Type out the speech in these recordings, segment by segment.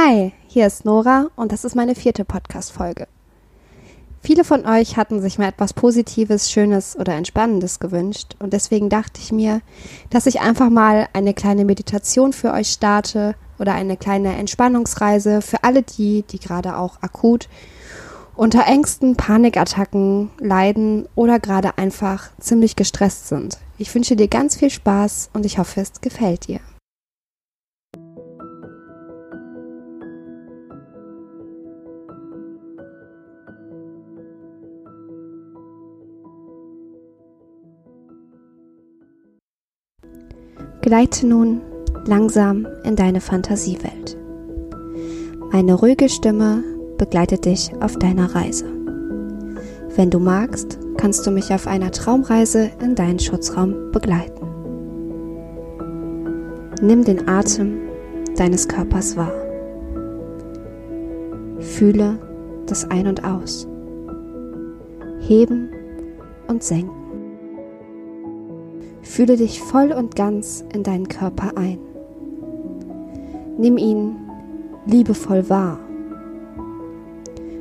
Hi, hier ist Nora und das ist meine vierte Podcast-Folge. Viele von euch hatten sich mal etwas Positives, Schönes oder Entspannendes gewünscht und deswegen dachte ich mir, dass ich einfach mal eine kleine Meditation für euch starte oder eine kleine Entspannungsreise für alle die, die gerade auch akut unter Ängsten, Panikattacken leiden oder gerade einfach ziemlich gestresst sind. Ich wünsche dir ganz viel Spaß und ich hoffe, es gefällt dir. Gleite nun langsam in deine Fantasiewelt. Meine ruhige Stimme begleitet dich auf deiner Reise. Wenn du magst, kannst du mich auf einer Traumreise in deinen Schutzraum begleiten. Nimm den Atem deines Körpers wahr. Fühle das Ein und Aus. Heben und senken. Fühle dich voll und ganz in deinen Körper ein. Nimm ihn liebevoll wahr.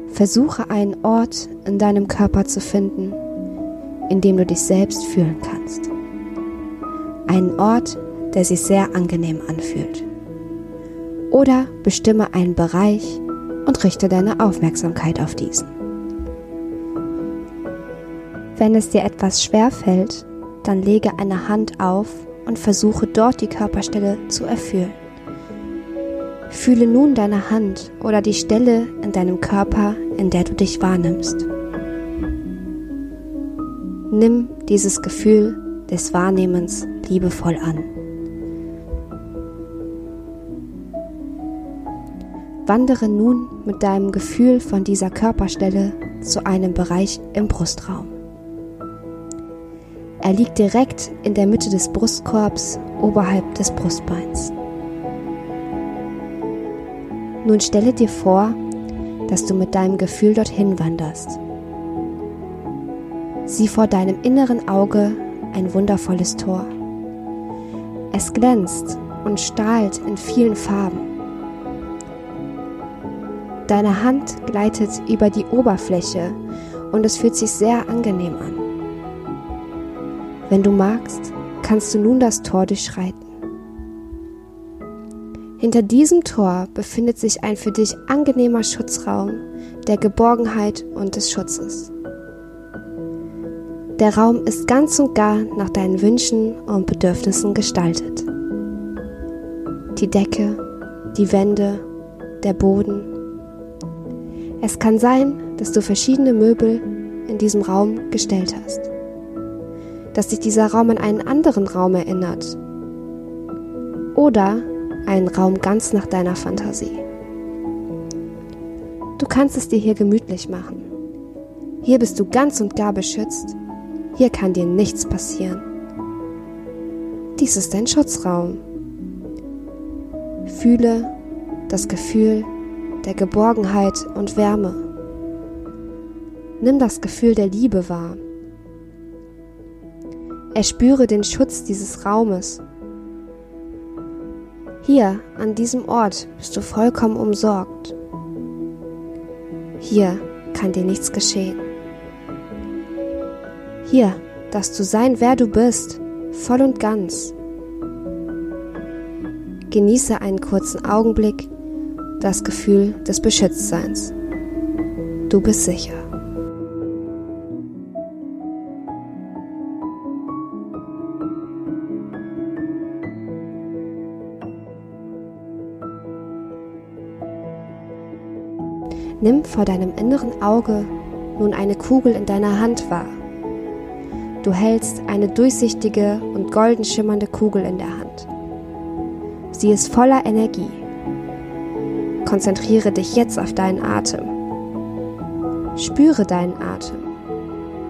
Versuche einen Ort in deinem Körper zu finden, in dem du dich selbst fühlen kannst. Einen Ort, der sich sehr angenehm anfühlt. Oder bestimme einen Bereich und richte deine Aufmerksamkeit auf diesen. Wenn es dir etwas schwer fällt, dann lege eine Hand auf und versuche dort die Körperstelle zu erfüllen. Fühle nun deine Hand oder die Stelle in deinem Körper, in der du dich wahrnimmst. Nimm dieses Gefühl des Wahrnehmens liebevoll an. Wandere nun mit deinem Gefühl von dieser Körperstelle zu einem Bereich im Brustraum. Er liegt direkt in der Mitte des Brustkorbs oberhalb des Brustbeins. Nun stelle dir vor, dass du mit deinem Gefühl dorthin wanderst. Sieh vor deinem inneren Auge ein wundervolles Tor. Es glänzt und strahlt in vielen Farben. Deine Hand gleitet über die Oberfläche und es fühlt sich sehr angenehm an. Wenn du magst, kannst du nun das Tor durchschreiten. Hinter diesem Tor befindet sich ein für dich angenehmer Schutzraum der Geborgenheit und des Schutzes. Der Raum ist ganz und gar nach deinen Wünschen und Bedürfnissen gestaltet. Die Decke, die Wände, der Boden. Es kann sein, dass du verschiedene Möbel in diesem Raum gestellt hast. Dass dich dieser Raum an einen anderen Raum erinnert. Oder einen Raum ganz nach deiner Fantasie. Du kannst es dir hier gemütlich machen. Hier bist du ganz und gar beschützt. Hier kann dir nichts passieren. Dies ist dein Schutzraum. Fühle das Gefühl der Geborgenheit und Wärme. Nimm das Gefühl der Liebe wahr. Erspüre den Schutz dieses Raumes hier, an diesem Ort, bist du vollkommen umsorgt. Hier kann dir nichts geschehen. Hier darfst du sein, wer du bist, voll und ganz. Genieße einen kurzen Augenblick das Gefühl des Beschütztseins. Du bist sicher. Nimm vor deinem inneren Auge nun eine Kugel in deiner Hand wahr. Du hältst eine durchsichtige und golden schimmernde Kugel in der Hand. Sie ist voller Energie. Konzentriere dich jetzt auf deinen Atem. Spüre deinen Atem.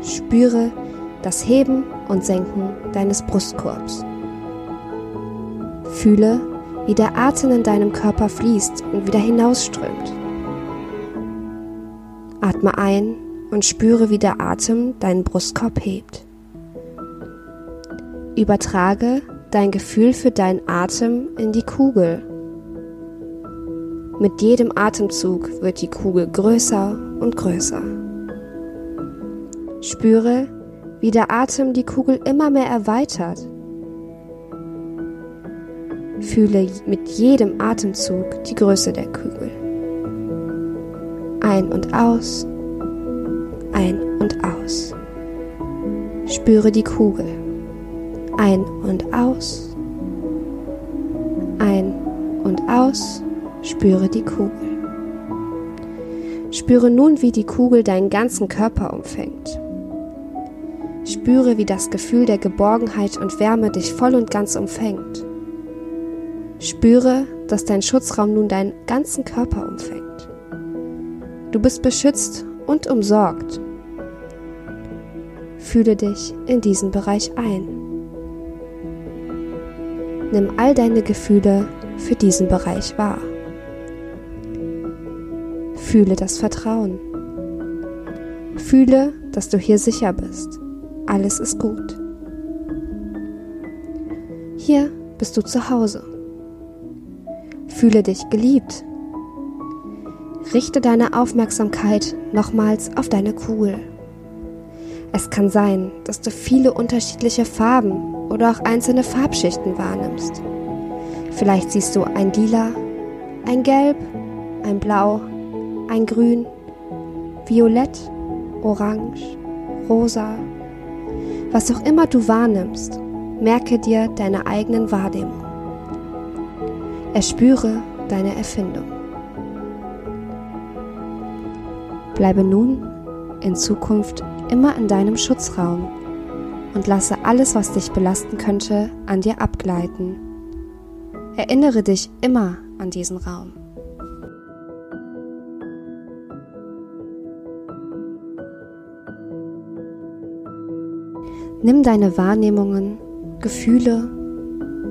Spüre das Heben und Senken deines Brustkorbs. Fühle, wie der Atem in deinem Körper fließt und wieder hinausströmt. Atme ein und spüre, wie der Atem deinen Brustkorb hebt. Übertrage dein Gefühl für deinen Atem in die Kugel. Mit jedem Atemzug wird die Kugel größer und größer. Spüre, wie der Atem die Kugel immer mehr erweitert. Fühle mit jedem Atemzug die Größe der Kugel. Ein und aus, ein und aus. Spüre die Kugel. Ein und aus, ein und aus, spüre die Kugel. Spüre nun, wie die Kugel deinen ganzen Körper umfängt. Spüre, wie das Gefühl der Geborgenheit und Wärme dich voll und ganz umfängt. Spüre, dass dein Schutzraum nun deinen ganzen Körper umfängt. Du bist beschützt und umsorgt. Fühle dich in diesen Bereich ein. Nimm all deine Gefühle für diesen Bereich wahr. Fühle das Vertrauen. Fühle, dass du hier sicher bist. Alles ist gut. Hier bist du zu Hause. Fühle dich geliebt. Richte deine Aufmerksamkeit nochmals auf deine Kugel. Es kann sein, dass du viele unterschiedliche Farben oder auch einzelne Farbschichten wahrnimmst. Vielleicht siehst du ein Lila, ein Gelb, ein Blau, ein Grün, Violett, Orange, Rosa. Was auch immer du wahrnimmst, merke dir deine eigenen Wahrnehmungen. Erspüre deine Erfindung. Bleibe nun in Zukunft immer in deinem Schutzraum und lasse alles, was dich belasten könnte, an dir abgleiten. Erinnere dich immer an diesen Raum. Nimm deine Wahrnehmungen, Gefühle,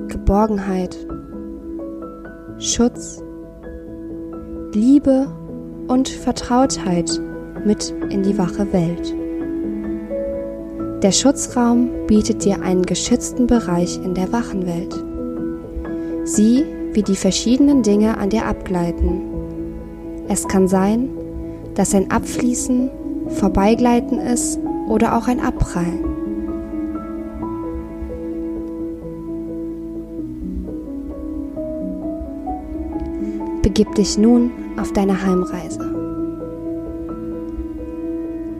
Geborgenheit, Schutz, Liebe und Vertrautheit mit in die wache Welt. Der Schutzraum bietet dir einen geschützten Bereich in der Wachenwelt. Sieh, wie die verschiedenen Dinge an dir abgleiten. Es kann sein, dass ein Abfließen, Vorbeigleiten ist oder auch ein Abprallen. Begib dich nun auf deine Heimreise.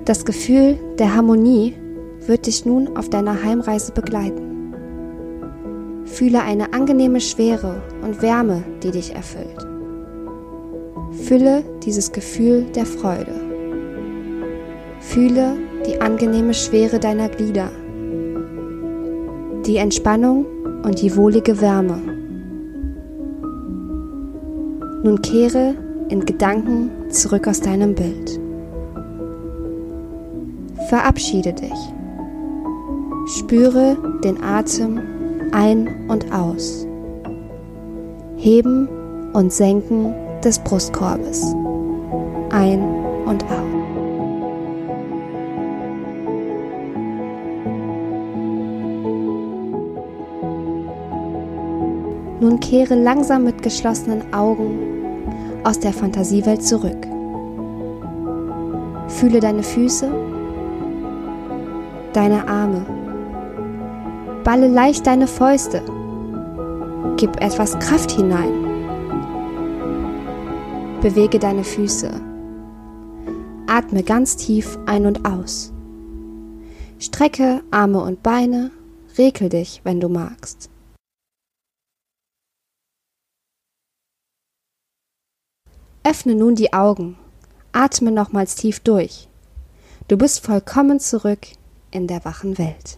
Das Gefühl der Harmonie wird dich nun auf deiner Heimreise begleiten. Fühle eine angenehme Schwere und Wärme, die dich erfüllt. Fülle dieses Gefühl der Freude. Fühle die angenehme Schwere deiner Glieder, die Entspannung und die wohlige Wärme. Nun kehre in Gedanken zurück aus deinem Bild. Verabschiede dich. Spüre den Atem ein und aus. Heben und Senken des Brustkorbes. Ein und aus. Nun kehre langsam mit geschlossenen Augen aus der Fantasiewelt zurück. Fühle deine Füße, deine Arme Balle leicht deine Fäuste. Gib etwas Kraft hinein. Bewege deine Füße. Atme ganz tief ein und aus. Strecke Arme und Beine, regel dich, wenn du magst. Öffne nun die Augen, atme nochmals tief durch. Du bist vollkommen zurück in der wachen Welt.